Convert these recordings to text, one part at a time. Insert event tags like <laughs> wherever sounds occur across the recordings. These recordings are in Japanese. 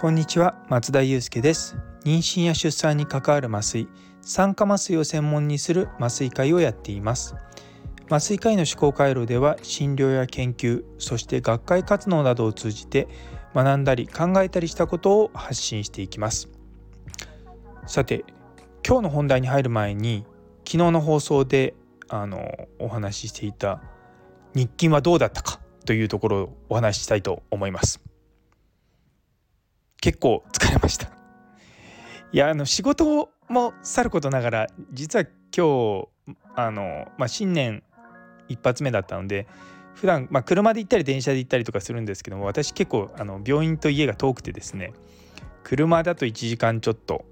こんにちは松田祐介です。妊娠や出産に関わる麻酔酸化麻酔を専門にする麻酔会をやっています。麻酔科医の思考回路では診療や研究そして学会活動などを通じて学んだり考えたりしたことを発信していきます。さて今日の本題に入る前に昨日の放送であのお話ししていた日勤はどうだったかというところをお話ししたいと思います。結構疲れました。いやあの仕事もさることながら実は今日あの、まあ、新年一発目だったので普段まあ車で行ったり電車で行ったりとかするんですけども私結構あの病院と家が遠くてですね車だと1時間ちょっと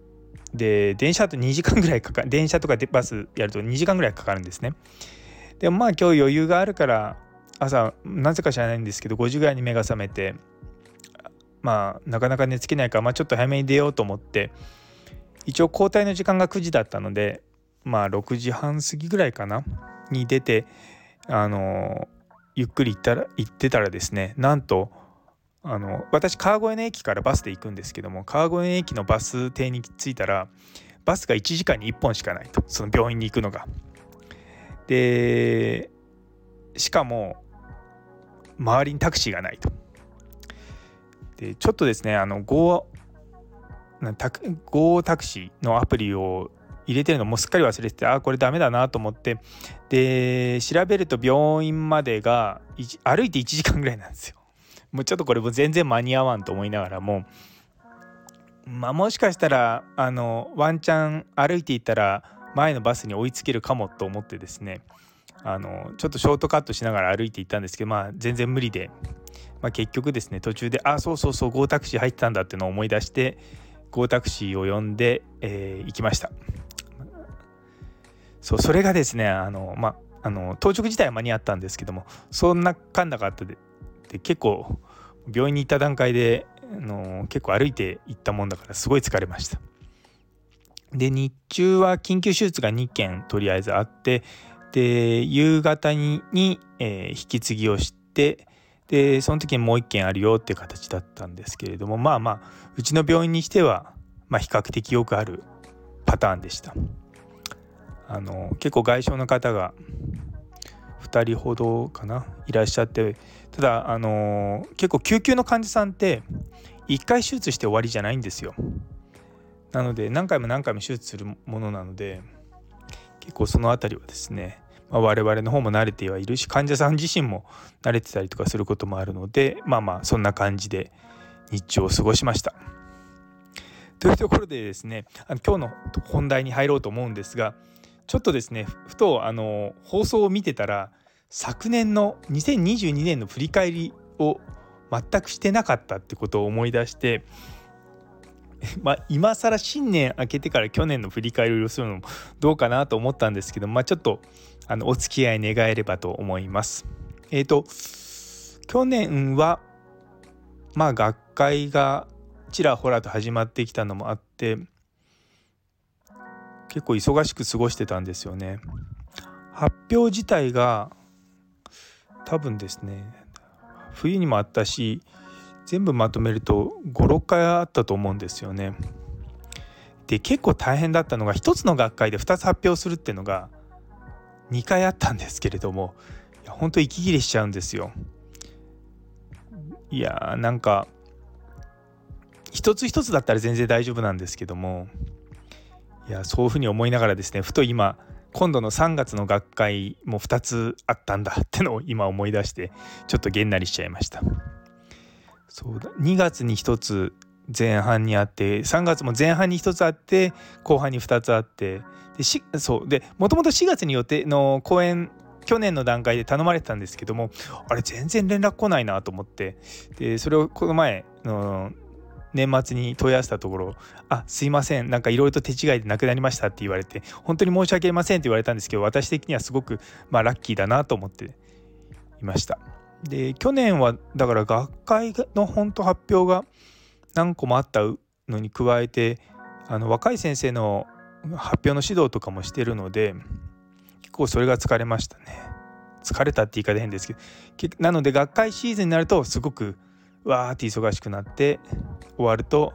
で電車と2時間ぐらいかかる電車とかでバスやると2時間ぐらいかかるんですね。でもまあ今日余裕があるから朝なぜか知らないんですけど5時ぐらいに目が覚めてまあなかなか寝つけないから、まあ、ちょっと早めに出ようと思って一応交代の時間が9時だったのでまあ6時半過ぎぐらいかなに出てあのゆっくり行ったら行ってたらですねなんとあの私川越の駅からバスで行くんですけども川越駅のバス停に着いたらバスが1時間に1本しかないとその病院に行くのが。でしかも周りにタクシーがないと。でちょっとですねあの Go タク Go タクシーのアプリを入れてるのもすっかり忘れててあこれダメだなと思ってで調べると病院までが歩いて1時間ぐらいなんですよ。もうちょっとこれも全然間に合わんと思いながらもまあもしかしたらあのワンチャン歩いていったら前のバスに追いつけるかもと思ってですねあのちょっとショートカットしながら歩いていったんですけどまあ全然無理でまあ、結局ですね途中であそうそうそう GO タクシー入ってたんだっていうのを思い出して GO タクシーを呼んで、えー、行きました。そうそれがですねあのまああの当直自体は間に合ったんですけどもそんなかんなかったでで結構病院に行った段階であの結構歩いて行ったもんだからすごい疲れました。で日中は緊急手術が2件とりあえずあってで夕方にに、えー、引き継ぎをしてでその時にもう一件あるよっていう形だったんですけれどもまあまあうちの病院にしては、まあ、比較的よくあるパターンでした。あの結構外傷の方が2人ほどかないらっしゃってただあの結構救急の患者さんって1回手術して終わりじゃないんですよなので何回も何回も手術するものなので結構その辺りはですねまあ、我々の方も慣れてはいるし患者さん自身も慣れてたりとかすることもあるのでまあまあそんな感じで日中を過ごしました。というところでですねあの今日の本題に入ろうと思うんですがちょっとですねふとあの放送を見てたら昨年の2022年の振り返りを全くしてなかったってことを思い出して <laughs> まあ今更新年明けてから去年の振り返りをするのもどうかなと思ったんですけどまあちょっとあのお付き合い願えればと思います。えっ、ー、と去年はまあ学会がちらほらと始まってきたのもあって結構忙しく過ごしてたんですよね。発表自体が多分ですね冬にもあったし全部まとめると56回あったと思うんですよね。で結構大変だったのが1つの学会で2つ発表するっていうのが2回あったんですけれどもいや本当息切れしちゃうんですよ。いやーなんか一つ一つだったら全然大丈夫なんですけどもいやそういうふうに思いながらですねふと今今度の3月の学会も2つあったんだってのを今思い出してちょっとげんなりしちゃいました。そうだ。2月に1つ前半にあって3月も前半に1つあって後半に2つあってでしそう。でもともと4月に予定の公演去年の段階で頼まれてたんですけどもあれ全然連絡来ないなと思って。でそれをこの前の年末に問い合わせたところ「あすいませんなんかいろいろと手違いでなくなりました」って言われて本当に申し訳ありませんって言われたんですけど私的にはすごくまあラッキーだなと思っていました。で去年はだから学会の本当発表が何個もあったのに加えてあの若い先生の発表の指導とかもしてるので結構それが疲れましたね。疲れたって言い方変ですけどなので学会シーズンになるとすごくわーって忙しくなって終わると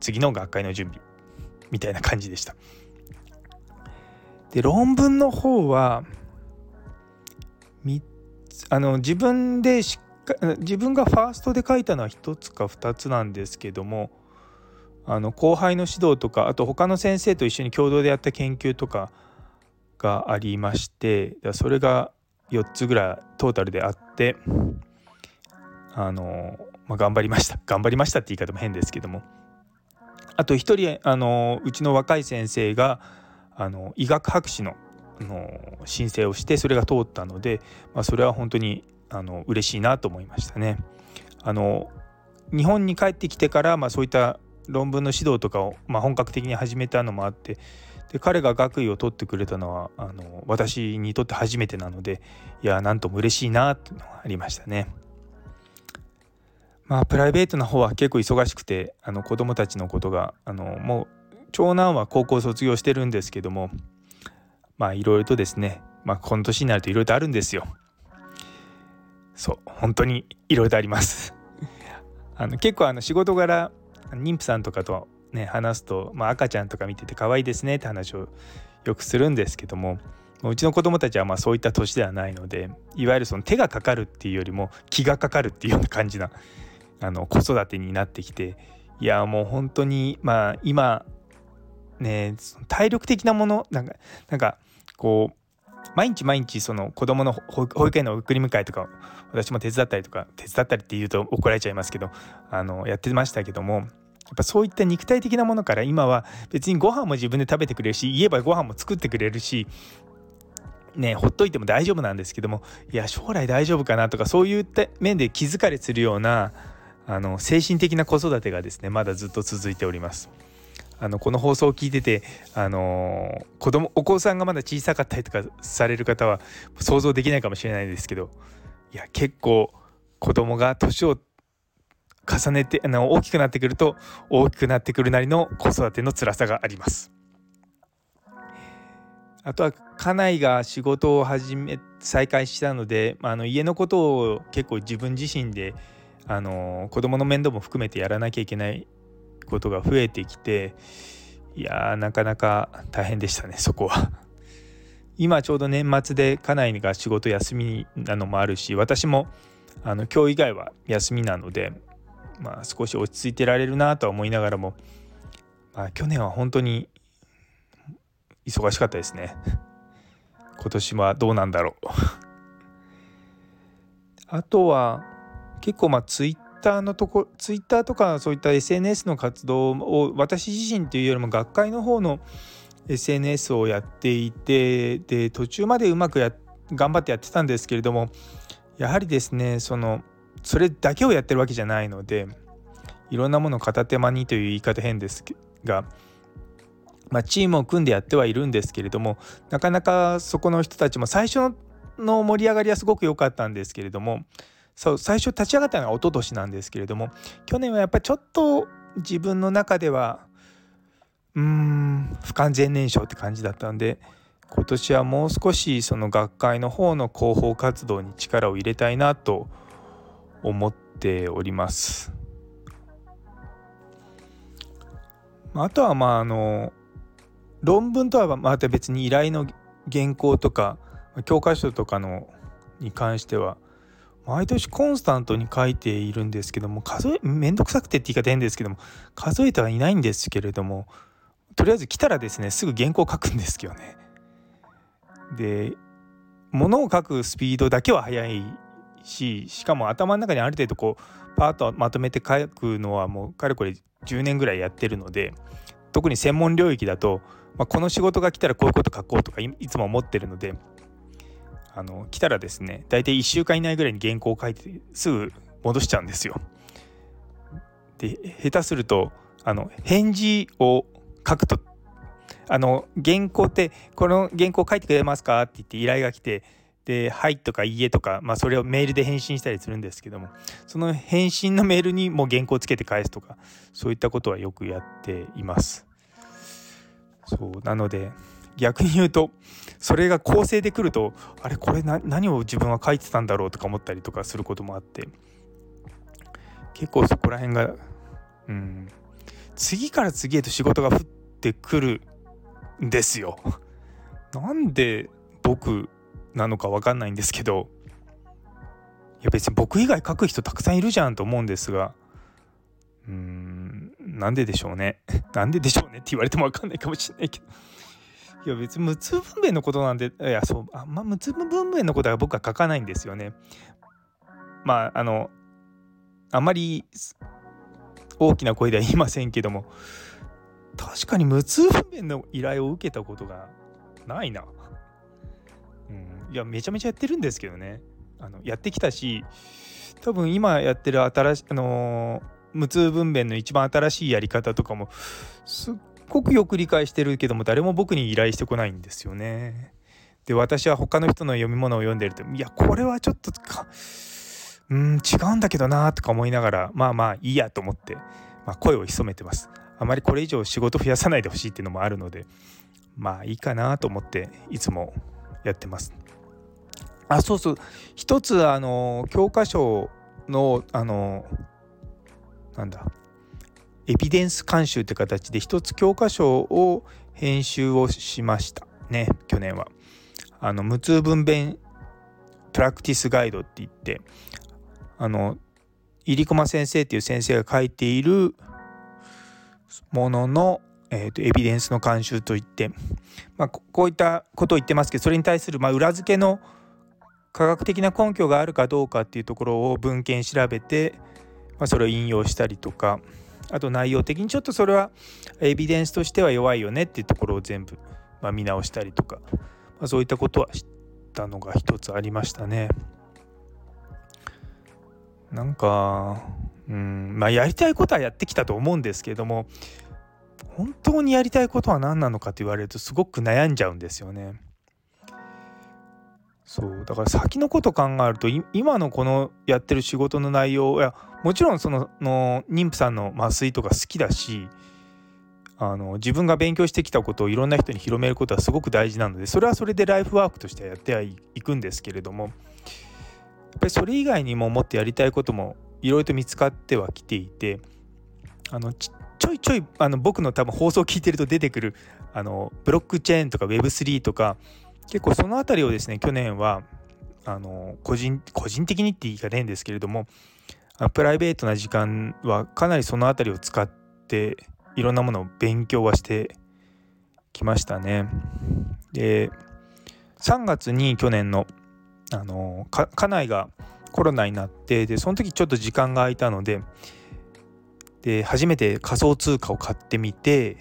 次の学会の準備みたいな感じでした。で論文の方はあの自分でしっ自分がファーストで書いたのは1つか2つなんですけどもあの後輩の指導とかあと他の先生と一緒に共同でやった研究とかがありましてそれが4つぐらいトータルであってあの、まあ、頑張りました <laughs> 頑張りましたって言い方も変ですけどもあと一人あのうちの若い先生があの医学博士のの申請をしてそれが通ったので、まあ、それは本当にあの嬉しいなと思いましたね。あの日本に帰ってきてから、まあ、そういった論文の指導とかを、まあ、本格的に始めたのもあってで彼が学位を取ってくれたのはあの私にとって初めてなのでいやなんとも嬉しいなっていうのがありましたね。まあプライベートな方は結構忙しくてあの子供たちのことがあのもう長男は高校卒業してるんですけどもまあいろいろとですねまあこの年になるといろいろとあるんですよ。そう本当にいろいろとあります。あの結構あの仕事柄妊婦さんとかとね話すと、まあ、赤ちゃんとか見てて可愛いですねって話をよくするんですけどもうちの子供たちはまあそういった年ではないのでいわゆるその手がかかるっていうよりも気がかかるっていうような感じなあの子育てになってきていやもう本当にまあ今ね体力的なものなんかなんかこう毎日毎日その子供の保育園の送り迎えとか私も手伝ったりとか手伝ったりって言うと怒られちゃいますけどあのやってましたけどもやっぱそういった肉体的なものから今は別にご飯も自分で食べてくれるし言えばご飯も作ってくれるしねほっといても大丈夫なんですけどもいや将来大丈夫かなとかそういった面で気疲れするようなあの精神的な子育てがですねまだずっと続いております。あのこの放送を聞いてて、あの、子供お子さんがまだ小さかったりとかされる方は想像できないかもしれないですけどいや結構子供が年を重ねてあの大きくなってくると大きくなってくるなりの子育ての辛さがあります。あとは家内が仕事を始め再開したのでまあの家のことを結構自分自身であの子供の面倒も含めてやらなきゃいけないことが増えてきていやーなかなか大変でしたね <laughs> そこは。今ちょうど年末で家内が仕事休みなのもあるし私もあの今日以外は休みなので、まあ、少し落ち着いてられるなとは思いながらも、まあ、去年は本当に忙しかったですね。今年はどうなんだろうあとは結構まあツイッターのとこツイッターとかそういった SNS の活動を私自身というよりも学会の方の SNS をやっていてで途中までうまくや頑張ってやってたんですけれどもやはりですねそのそれだけをやってるわけじゃないのでいろんなものを片手間にという言い方変ですが、まあ、チームを組んでやってはいるんですけれどもなかなかそこの人たちも最初の盛り上がりはすごく良かったんですけれどもそう最初立ち上がったのは一昨年なんですけれども去年はやっぱりちょっと自分の中ではうーん不完全燃焼って感じだったんで今年はもう少しその学会の方の広報活動に力を入れたいなと思っております。あとはまああの論文とはまた別に依頼の原稿とか教科書とかのに関しては毎年コンスタントに書いているんですけども数えめんどくさくてって言い方変ですけども数えてはいないんですけれどもとりあえず来たらですねすぐ原稿書くんですけどね。で物を書くスピードだけは速いししかも頭の中にある程度こうパーッとまとめて書くのはもうかれこれ10年ぐらいやってるので特に専門領域だと、まあ、この仕事が来たらこういうこと書こうとかいつも思ってるのであの来たらですね大体1週間以内ぐらいに原稿を書いてすぐ戻しちゃうんですよ。で下手するとあの返事を書くとあの原稿ってこの原稿書いてくれますかって言って依頼が来てで「はい」とか「いいえ」とか、まあ、それをメールで返信したりするんですけどもその返信のメールにもう原稿をつけて返すとかそういったことはよくやっています。そうなので逆に言うとそれが構成でくるとあれこれ何を自分は書いてたんだろうとか思ったりとかすることもあって。結構そこら辺がうん。次から次へと仕事が降ってくるんですよ。なんで僕なのか分かんないんですけど。いや別に僕以外書く人たくさんいるじゃんと思うんですが。うーんなんででしょうね。なんででしょうねって言われても分かんないかもしれないけど。いや別に無痛分娩のことなんでいやそうあんま無痛分娩のことは僕は書かないんですよねまああのあまり大きな声では言いませんけども確かに無痛分娩の依頼を受けたことがないな。うん、いやめちゃめちゃやってるんですけどねあのやってきたし多分今やってる新しいあのー、無痛分娩の一番新しいやり方とかもすっごくよく理解してるけども誰も僕に依頼してこないんですよね。で私は他の人の読み物を読んでるといやこれはちょっとかうん違うんだけどなとか思いながらまあまあいいやと思って、まあ、声を潜めてます。あまりこれ以上仕事増やさないでほしいっていうのもあるのでまあいいかなと思っていつもやってます。あそうそう一つあの教科書のあのなんだエビデンス監修って形で一つ教科書を編集をしましたね去年は。あの無痛分娩プラクティスガイドって言ってあの入駒先生っていう先生が書いているものの、えーと、エビデンスの監修といって、まあ、こういったことを言ってますけどそれに対するま裏付けの科学的な根拠があるかどうかっていうところを文献調べて、まあ、それを引用したりとかあと内容的にちょっとそれはエビデンスとしては弱いよねっていうところを全部、ま、見直したりとか、ま、そういったことは知ったのが一つありましたね。なんかうんまあやりたいことはやってきたと思うんですけども本当にやりたいことは何なのかと言われるとすごく悩んじゃうんですよね。そうだから先のこと考えると今のこのやってる仕事の内容やもちろんそのの妊婦さんの麻酔とか好きだしあの自分が勉強してきたことをいろんな人に広めることはすごく大事なのでそれはそれでライフワークとしてやってはいくんですけれどもやっぱりそれ以外にももっとやりたいこともいろいろと見つかってはきていてあのちょいちょいあの僕の多分放送を聞いてると出てくるあのブロックチェーンとか Web3 とか結構その辺りをですね去年はあの個人個人的にって言い方変ですけれどもプライベートな時間はかなりその辺りを使っていろんなものを勉強はしてきましたね。で3月に去年のあの家内がコロナになってでその時ちょっと時間が空いたのでで初めて仮想通貨を買ってみて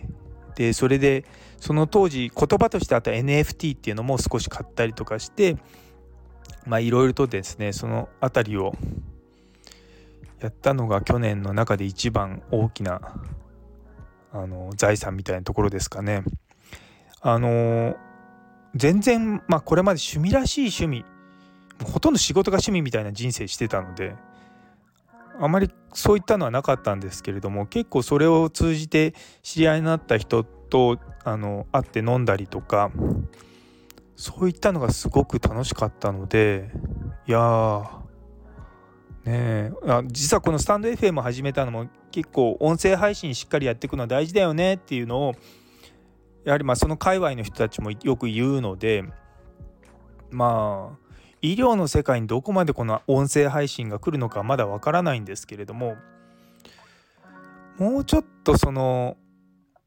でそれでその当時言葉としてあった NFT っていうのも少し買ったりとかしてまあいろいろとですねその辺りをやったのが去年の中で一番大きなあの財産みたいなところですかね。あの全然まあこれまで趣味らしい趣味ほとんど仕事が趣味みたいな人生してたのであまりそういったのはなかったんですけれども結構それを通じて知り合いになった人とあの会って飲んだりとかそういったのがすごく楽しかったのでいやーねあ実はこのスタンド FM 始めたのも結構音声配信しっかりやっていくのは大事だよねっていうのをやはりまあその界隈の人たちもよく言うのでまあ医療の世界にどこまでこの音声配信が来るのかまだわからないんですけれどももうちょっとその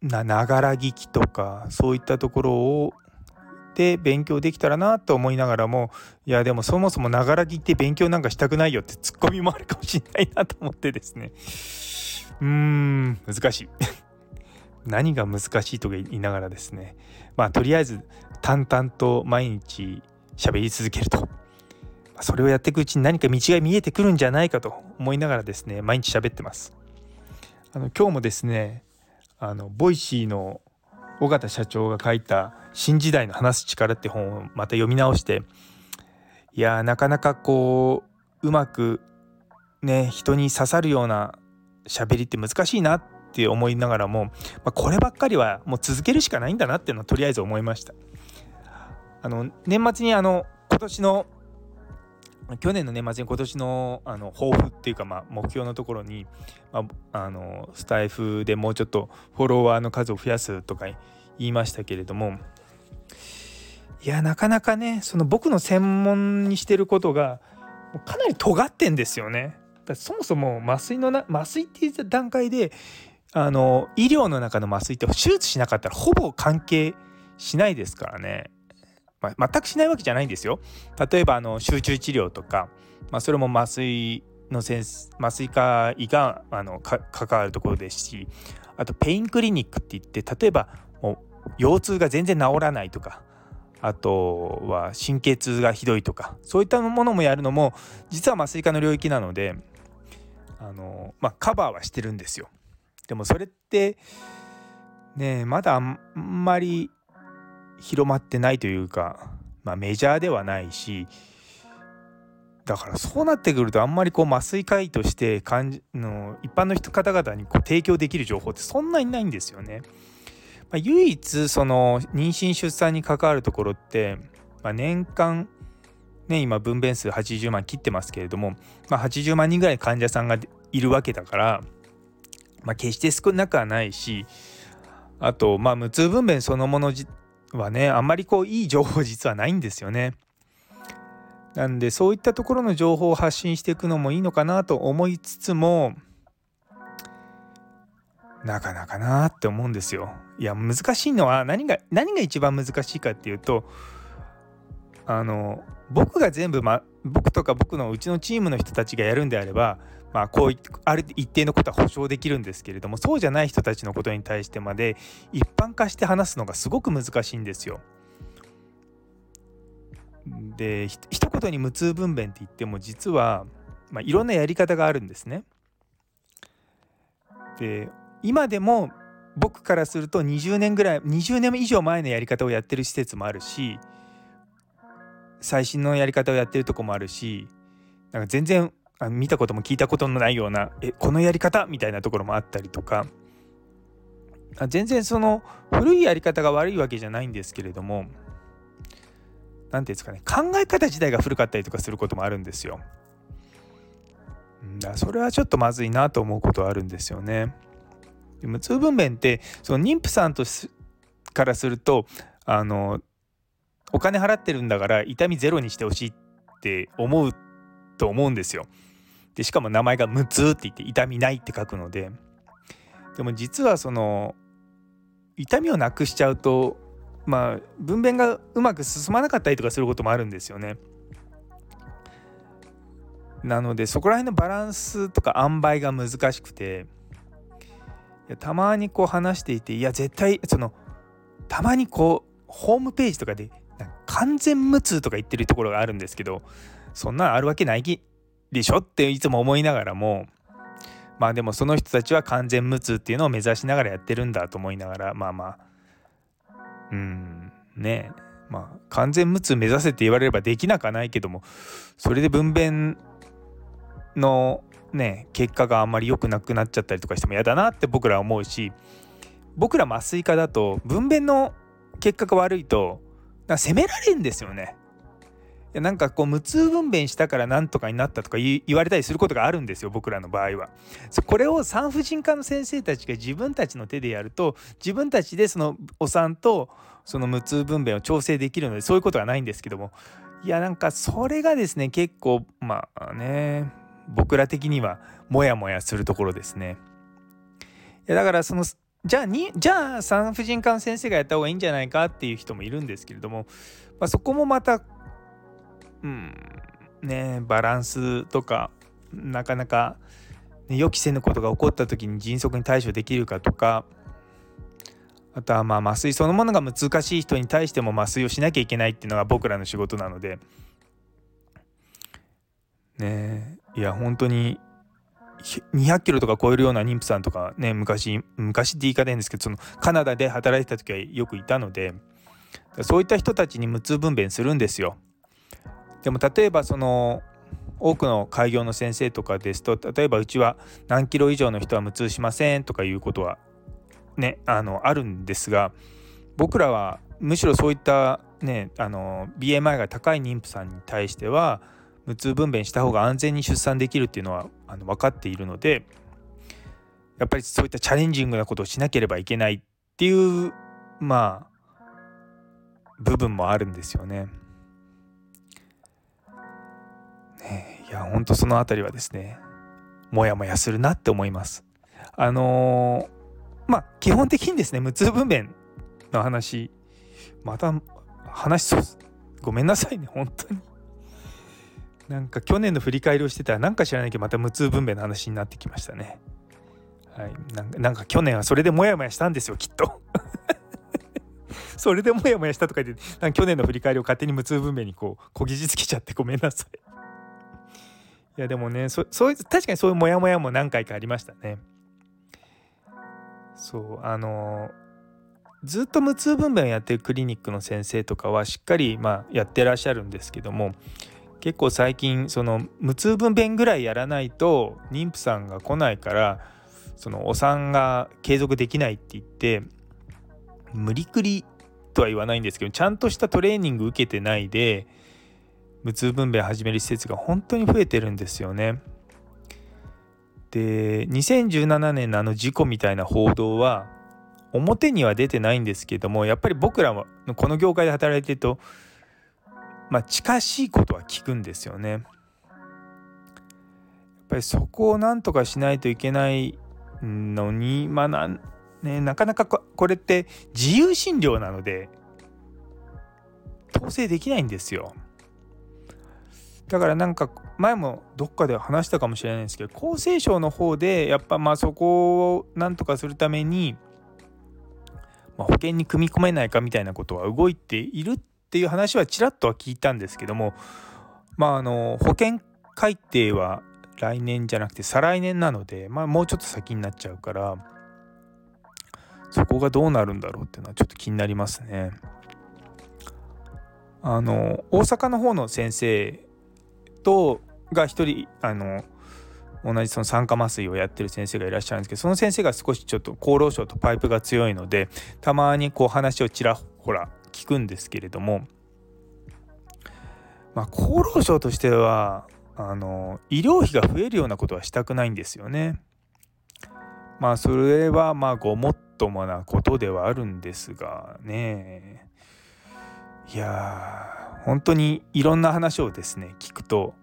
ながら聞きとかそういったところをで勉強できたらなと思いながらもいやでもそもそもながら聞いて勉強なんかしたくないよってツッコミもあるかもしれないなと思ってですね。うーん難しい。<laughs> 何が難しいとか言いながらですね。まあとりあえず淡々と毎日喋り続けると。それをやっていくうちに何か道が見えてくるんじゃないかと思いながらですね毎日喋ってます。あの今日もですねあの Voicy の緒方社長が書いた「新時代の話す力」って本をまた読み直していやなかなかこううまくね人に刺さるような喋りって難しいなって思いながらも、まあ、こればっかりはもう続けるしかないんだなっていうのはとりあえず思いました。あの年末にあの今年の去年の年末に今年のあの抱負っていうか、まあ、目標のところに、まあ、あのスタイフでもうちょっとフォロワーの数を増やすとか言いましたけれどもいやなかなかねその僕の専門にしてることがかなり尖ってんですよね。だそもそも麻酔のな麻酔っていう段階であの医療の中の麻酔って手術しなかったらほぼ関係しないですからね。まあ、全くしないわけじゃないんですよ。例えばあの集中治療とか、まあ、それも麻酔の先麻酔科医があの関わるところですしあとペインクリニックって言って例えば腰痛が全然治らないとかあとは神経痛がひどいとかそういったものもやるのも実は麻酔科の領域なのであの、まあ、カバーはしてるんですよ。でもそれってねまだあんまり広まってないというか、まあ、メジャーではないしだからそうなってくるとあんまりこう麻酔科医として感じの一般の人方々にこう提供できる情報ってそんなにないんですよね。まあ、唯一その妊娠出産に関わるところって、まあ、年間ね今分娩数80万切ってますけれども、まあ、80万人ぐらい患者さんがいるわけだから、まあ、決して少なくはないしあとまあ無痛分娩そのものはねあんまりこういい情報実はないんですよね。なんでそういったところの情報を発信していくのもいいのかなと思いつつもなかなかなって思うんですよ。いや難しいのは何が何が一番難しいかっていうとあの僕が全部、ま、僕とか僕のうちのチームの人たちがやるんであれば、まあ、こうある一定のことは保証できるんですけれどもそうじゃない人たちのことに対してまで一般化して話すのがすごく難しいんですよ。で一言に無痛分娩って言っても実は、まあ、いろんなやり方があるんですね。で今でも僕からすると20年ぐらい20年以上前のやり方をやってる施設もあるし最新のやり方をやってるとこもあるしなんか全然あ見たことも聞いたことのないようなえこのやり方みたいなところもあったりとか全然その古いやり方が悪いわけじゃないんですけれども何て言うんですかね考え方自体が古かったりとかすることもあるんですよ。だそれはちょっとまずいなと思うことはあるんですよね。で無痛分娩ってその妊婦さんとからするとあのお金払ってるんだから痛みゼロにしてほしいって思うと思うんですよ。でしかも名前が「無痛」って言って痛みないって書くのででも実はその痛みをなくしちゃうとまあ分娩がうまく進まなかったりとかすることもあるんですよね。なのでそこら辺のバランスとか塩梅が難しくていやたまにこう話していていや絶対そのたまにこうホームページとかで完全無痛とか言ってるところがあるんですけどそんなあるわけないでしょ？っていつも思いながらもまあでもその人たちは完全無痛っていうのを目指しながらやってるんだと思いながらまあまあ。うんね。まあ完全無痛目指せって言われればできなくはないけどもそれで分娩のね結果があんまり良くなくなっちゃったりとかしても嫌だなって僕らは思うし僕ら麻酔科だと分娩の結果が悪いと責められんですよね。いやなんかこう無痛分娩したからなんとかになったとか言われたりすることがあるんですよ僕らの場合は。これを産婦人科の先生たちが自分たちの手でやると自分たちでそのお産とその無痛分娩を調整できるのでそういうことはないんですけどもいやなんかそれがですね結構まあね僕ら的にはモヤモヤするところですね。いやだからそのじゃあにじゃあ産婦人科の先生がやった方がいいんじゃないかっていう人もいるんですけれども、まあ、そこもまたうんねバランスとかなかなか、ね、予期せぬことが起こった時に迅速に対処できるかとかあとはまあ麻酔そのものが難しい人に対しても麻酔をしなきゃいけないっていうのが僕らの仕事なのでねいや本当に200キロとか超えるような妊婦さんとかね昔昔って言い方いんですけどそのカナダで働いてた時はよくいたのでそういった人たちに無痛分娩するんですよ。でも例えばその多くの開業の先生とかですと例えばうちは何キロ以上の人は無痛しませんとかいうことはねあのあるんですが僕らはむしろそういったねあの BMI が高い妊婦さんに対しては無痛分娩した方が安全に出産できるっていうのはあの分かっているのでやっぱりそういったチャレンジングなことをしなければいけないっていうまあ部分もあるんですよね。ねいやほんとその辺りはですねモヤモヤするなって思います。あのー、まあ基本的にですね無痛分娩の話また話そうごめんなさいね本当に。なんか去年の振り返りをしてたらなんか知らないけどまた無痛分娩の話になってきましたね。はい、なんか去年はそれでモヤモヤしたんですよきっと <laughs> それでモヤモヤしたとか言ってなんか去年の振り返りを勝手に無痛分娩にこうこぎじつけちゃってごめんなさいいやでもねそそういう確かにそういうモヤモヤも何回かありましたね。そうあのずっと無痛分娩をやってるクリニックの先生とかはしっかりまあやってらっしゃるんですけども結構最近その無痛分娩ぐらいやらないと妊婦さんが来ないからそのお産が継続できないって言って無理くりとは言わないんですけどちゃんとしたトレーニング受けてないで無痛分娩始める施設が本当に増えてるんですよね。で2017年のあの事故みたいな報道は表には出てないんですけどもやっぱり僕らもこの業界で働いてるとまあ近しいことは聞くんですよね。やっぱりそこをなんとかしないといけないのにまあな,、ね、なかなかこれって自由診療なので統制できないんですよ。だからなんか前もどっかで話したかもしれないんですけど厚生省の方でやっぱまあそこをなんとかするために、まあ、保険に組み込めないかみたいなことは動いているっていう話はちらっとは聞いたんですけどもまああの保険改定は来年じゃなくて再来年なので、まあ、もうちょっと先になっちゃうからそこがどうなるんだろうっていうのはちょっと気になりますね。あの大阪の方の先生とが一人あの同じその酸化麻酔をやってる先生がいらっしゃるんですけどその先生が少しちょっと厚労省とパイプが強いのでたまにこう話をちらほら聞くんですけれどもまあ厚労省としてはあの医療費が増えるようなことはしたくないんですよね。まあそれはまあごもっともなことではあるんですがねいや本当にいろんな話をですね聞くと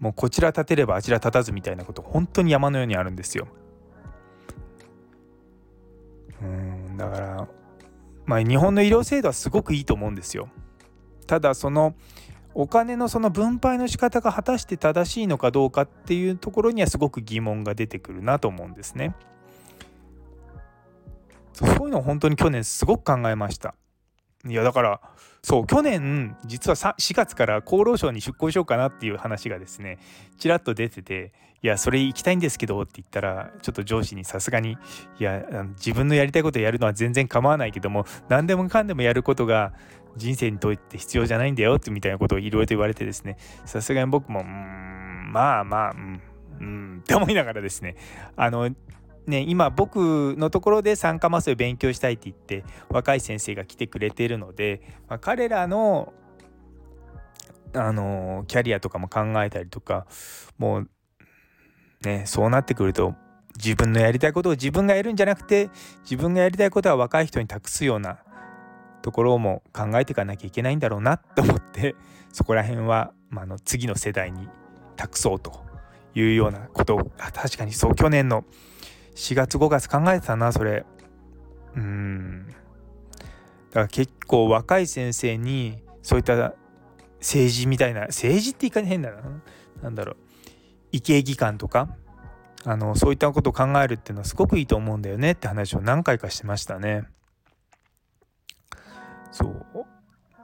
もうこちら立てればあちら立たずみたいなこと本当に山のようにあるんですよ。うんだからまあ日本の医療制度はすごくいいと思うんですよ。ただそのお金のその分配の仕方が果たして正しいのかどうかっていうところにはすごく疑問が出てくるなと思うんですね。そういうのを本当に去年すごく考えました。いやだからそう去年実は4月から厚労省に出向しようかなっていう話がですねちらっと出てて「いやそれ行きたいんですけど」って言ったらちょっと上司にさすがに「いや自分のやりたいことやるのは全然構わないけども何でもかんでもやることが人生にとって必要じゃないんだよってみたいなことをいろいろと言われてですねさすがに僕もうんまあまあうんうんって思いながらですねあのね今僕のところで酸化麻酔を勉強したいって言って若い先生が来てくれてるので、まあ、彼らのあのキャリアとかも考えたりとかもうねそうなってくると自分のやりたいことを自分がやるんじゃなくて自分がやりたいことは若い人に託すようなところも考えていかなきゃいけないんだろうなと思ってそこら辺は、まあ、の次の世代に託そうというようなことを確かにそう去年の4月5月考えてたなそれ。うん。だから結構若い先生にそういった政治みたいな政治って言い方変だな。何だろう。医系技官とかあのそういったことを考えるっていうのはすごくいいと思うんだよねって話を何回かしてましたね。そう。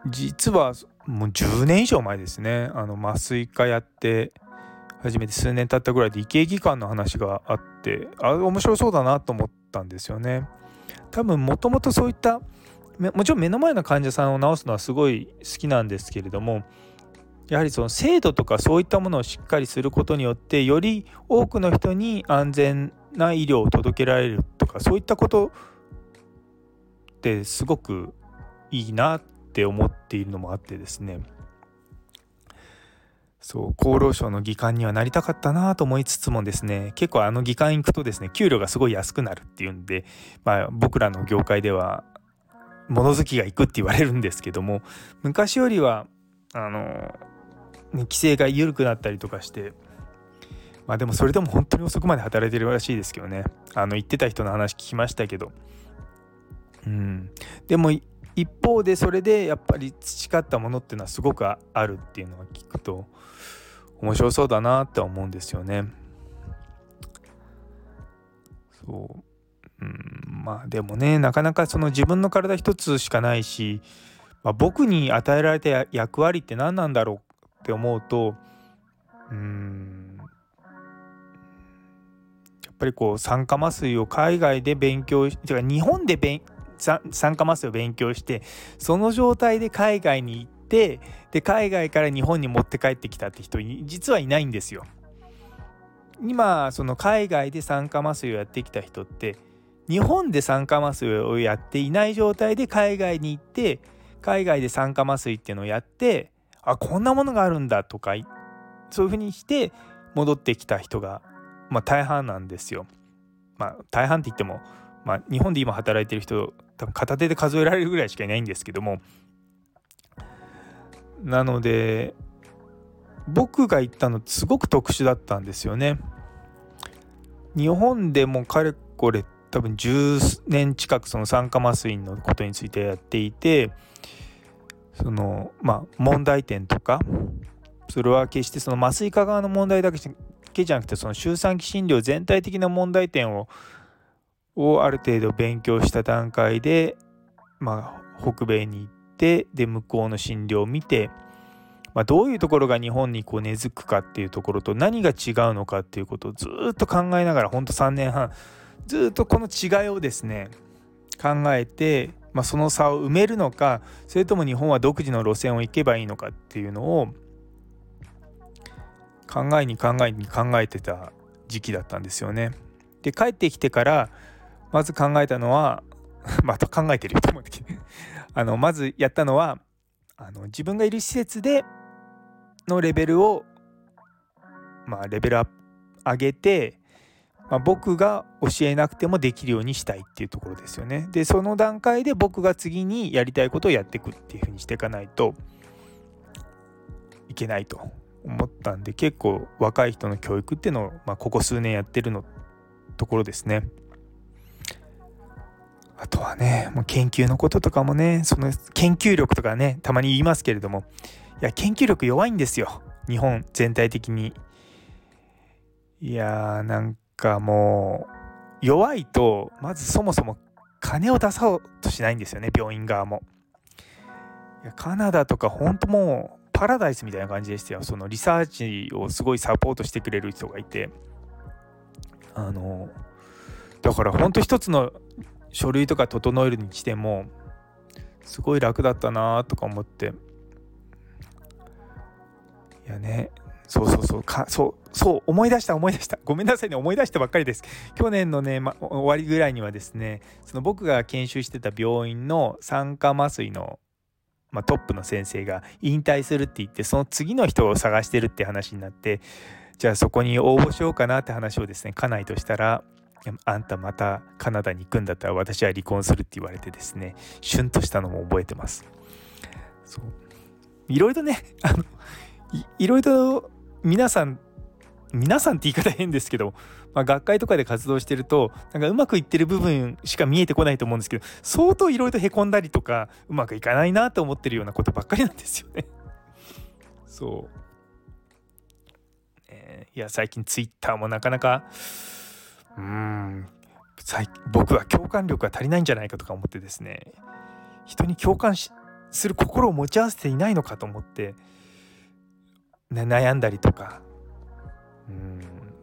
実はもう10年以上前ですね。あの麻酔科やって初めて数年経ったぐらいで医系技官の話があってあ面白そうだなと思ったんですよね。多分もともとそういったもちろん目の前の患者さんを治すのはすごい好きなんですけれどもやはりその制度とかそういったものをしっかりすることによってより多くの人に安全な医療を届けられるとかそういったことってすごくいいなって思っているのもあってですね。そう厚労省の議官にはなりたかったなと思いつつもですね結構あの議官行くとですね給料がすごい安くなるっていうんで、まあ、僕らの業界では物好きが行くって言われるんですけども昔よりはあのね規制が緩くなったりとかしてまあでもそれでも本当に遅くまで働いてるらしいですけどね。あの言ってた人の話聞きましたけど。うん。でも一方でそれでやっぱり培ったものっていうのはすごくあるっていうのは聞くと面白そうだなって思うんですよね。そう。うんまあでもねなかなかその自分の体一つしかないし、まあ、僕に与えられた役割って何なんだろうって思うとうんやっぱりこう酸化麻酔を海外で勉強してか日本で勉酸化麻酔を勉強してその状態で海外に行ってで海外から日本に持って帰ってきたって人実はいないんですよ。今その海外で酸化麻酔をやってきた人って日本で酸化麻酔をやっていない状態で海外に行って海外で酸化麻酔っていうのをやってあこんなものがあるんだとかそういうふうにして戻ってきた人が、まあ、大半なんですよ。まあ、大半って言っても、まあ、日本で今働いてる人多分片手で数えられるぐらいしかいないんですけどもなので僕が行ったのすごく特殊だったんですよね。日本でもかれこれ多分10年近くその酸化麻酔のことについてやっていてそのまあ問題点とかそれは決してその麻酔科側の問題だけじゃなくてその周産期診療全体的な問題点ををある程度勉強した段階で、まあ、北米に行ってで向こうの診療を見て、まあ、どういうところが日本にこう根付くかっていうところと何が違うのかっていうことをずっと考えながらほんと3年半ずっとこの違いをですね考えてまあ、その差を埋めるのかそれとも日本は独自の路線を行けばいいのかっていうのを考えに考えに考えてた時期だったんですよね。で帰ってきてからまず考えたのは <laughs> また考えてるよと思ってあのまずやったのはあの自分がいる施設でのレベルをまあレベル上げてまあ、僕が教えなくてもできるようにしたいっていうところですよね。でその段階で僕が次にやりたいことをやっていくっていうふうにしていかないといけないと思ったんで結構若い人の教育っていうのを、まあ、ここ数年やってるのところですね。あとはねもう研究のこととかもねその研究力とかねたまに言いますけれどもいや研究力弱いんですよ日本全体的に。いやーなんかもう弱いとまずそもそも金を出そうとしないんですよね病院側も。いやカナダとか本当もうパラダイスみたいな感じでしたよそのリサーチをすごいサポートしてくれる人がいてあのだから本当一つの書類とか整えるにしてもすごい楽だったなとか思って。いやねそうそうそう。かそうそう思い出した思い出した。ごめんなさいね。思い出したばっかりです。去年のね、ま、終わりぐらいにはですねその僕が研修してた病院の酸化麻酔の、ま、トップの先生が引退するって言ってその次の人を探してるって話になってじゃあそこに応募しようかなって話をですね家内としたらあんたまたカナダに行くんだったら私は離婚するって言われてですねシュンとしたのも覚えてます。そう。いろいろね <laughs> あのいろいろ皆さん皆さんって言い方変ですけど、まあ、学会とかで活動してるとなんかうまくいってる部分しか見えてこないと思うんですけど相当いろいろへこんだりとかうまくいかないなと思ってるようなことばっかりなんですよね。そう、えー、いや最近ツイッターもなかなかうん。僕は共感力が足りないんじゃないかとか思ってですね。人に共感する心を持ち合わせていないのかと思って、ね、悩んだりとか。うん。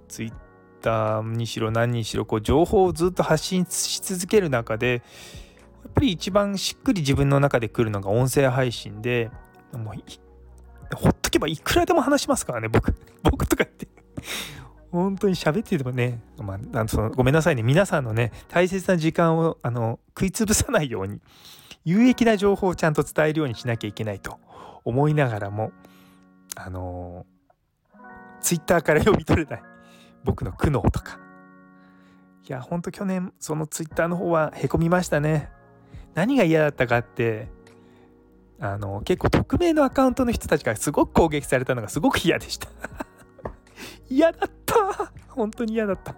ツイッターにしろ何にしろこう情報をずっと発信し続ける中でやっぱり一番しっくり自分の中で来るのが音声配信でもうほっとけばいくらでも話しますからね僕。僕とか言って。本当に喋っててもね、まあ、あそのごめんなさいね。皆さんのね大切な時間をあの食いつぶさないように有益な情報をちゃんと伝えるようにしなきゃいけないと思いながらもあのツイッターから読み取れない僕の苦悩とか。いやほんと去年そのツイッターの方はへこみましたね。何が嫌だったかってあの結構匿名のアカウントの人たちがすごく攻撃されたのがすごく嫌でした。<laughs> 嫌だった。<laughs> 本当に嫌だった。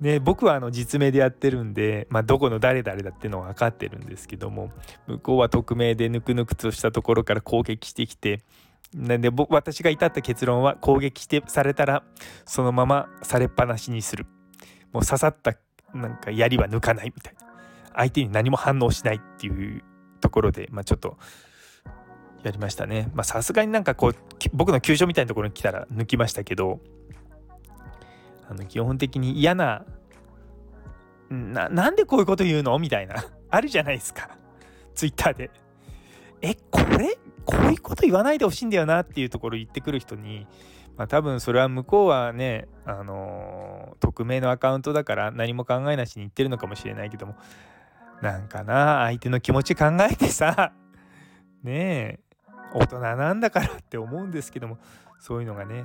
ね、僕はあの実名でやってるんで、まあ、どこの誰々だっていうのは分かってるんですけども向こうは匿名でぬくぬくとしたところから攻撃してきてなんで僕私が至った結論は攻撃してされたらそのままされっぱなしにする。もう刺さったなんか槍は抜かないみたいな。相手に何も反応しないっていうところで、まあ、ちょっとやりましたね。まあさすがになんかこう僕の急所みたいなところに来たら抜きましたけどあの基本的に嫌なななんでこういうこと言うの？みたいな。<laughs> あるじゃないですか。ツイッターで。えこれ？こういうこと言わないでほしいんだよなっていうところ言ってくる人に、まあ、多分それは向こうはね、あのー、匿名のアカウントだから何も考えなしに言ってるのかもしれないけども。なんかな相手の気持ち考えてさ。ねえ。大人なんだからって思うんですけどもそういうのがね。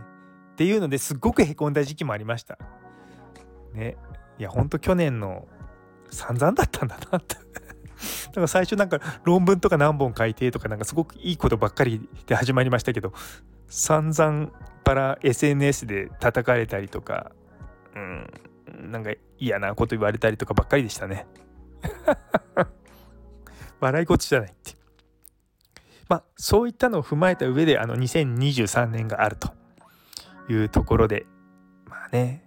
っていうのですっごくへこんだ時期もありました。ね。いやほんと去年の散々だったんだなって。<laughs> だから最初なんか論文とか何本書いてとかなんかすごくいいことばっかりで始まりましたけど散々パラ SNS で叩かれたりとかうんなんか嫌なこと言われたりとかばっかりでしたね。<laughs> 笑い事じゃないって。まあそういったのを踏まえた上であの2023年があるというところでまあね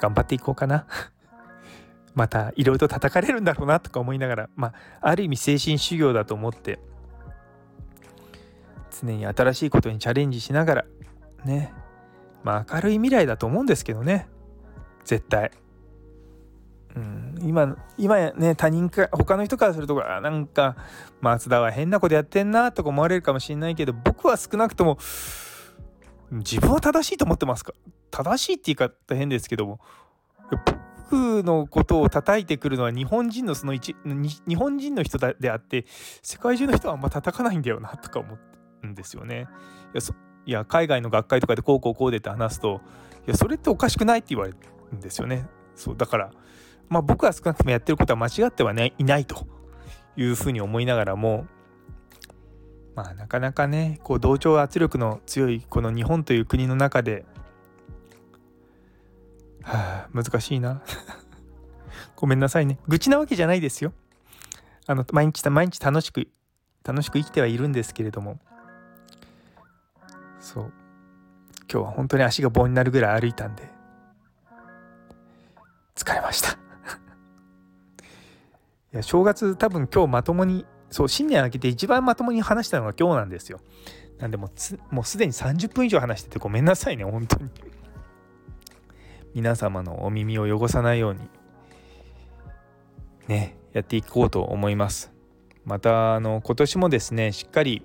頑張っていこうかな <laughs> またいろいろと叩かれるんだろうなとか思いながらまあある意味精神修行だと思って常に新しいことにチャレンジしながらねまあ明るい未来だと思うんですけどね絶対。うん、今今ね他人か他の人からするとあなんか松田は変なことやってんなとか思われるかもしれないけど僕は少なくとも自分は正しいと思ってますか？正しいって言い方変ですけども僕のことを叩いてくるのは日本人のその一日本人の人であって世界中の人はあんま叩かないんだよなとか思うんですよね。いやいや海外の学会とかでこうこうこうでって話すといやそれっておかしくないって言われるんですよね。そうだからまあ僕は少なくともやってることは間違っては、ね、いないというふうに思いながらもまあなかなかねこう同調圧力の強いこの日本という国の中ではあ難しいな。<laughs> ごめんなさいね。愚痴なわけじゃないですよ。あの毎日毎日楽しく楽しく生きてはいるんですけれども。そう。今日は本当に足が棒になるぐらい歩いたんで疲れました。や正月多分今日まともにそう新年明けて一番まともに話したのが今日なんですよ。なんでももうすでに30分以上話しててごめんなさいね本当に。皆様のお耳を汚さないようにねやっていこうと思います。またあの今年もですねしっかり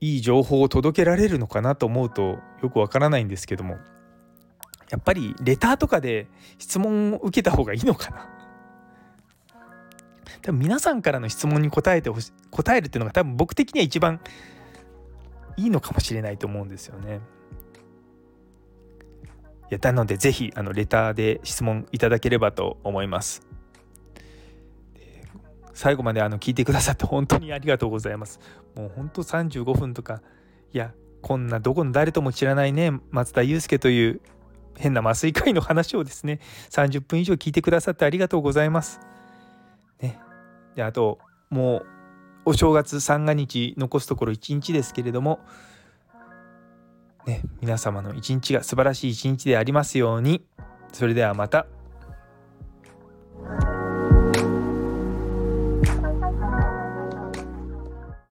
いい情報を届けられるのかなと思うとよくわからないんですけども。やっぱりレターとかで質問を受けた方がいいのかな？多分皆さんからの質問に答えてほし答えるっていうのが多分僕的には一番いいのかもしれないと思うんですよね。いやなので是非あのレターで質問いただければと思います。最後まであの聞いてくださって本当にありがとうございます。もう本当35分とかいやこんなどこの誰とも知らないね松田祐介という変な麻酔科医の話をですね30分以上聞いてくださってありがとうございます。ね、であともうお正月三が日残すところ1日ですけれども、ね、皆様の一日が素晴らしい一日でありますようにそれではまた。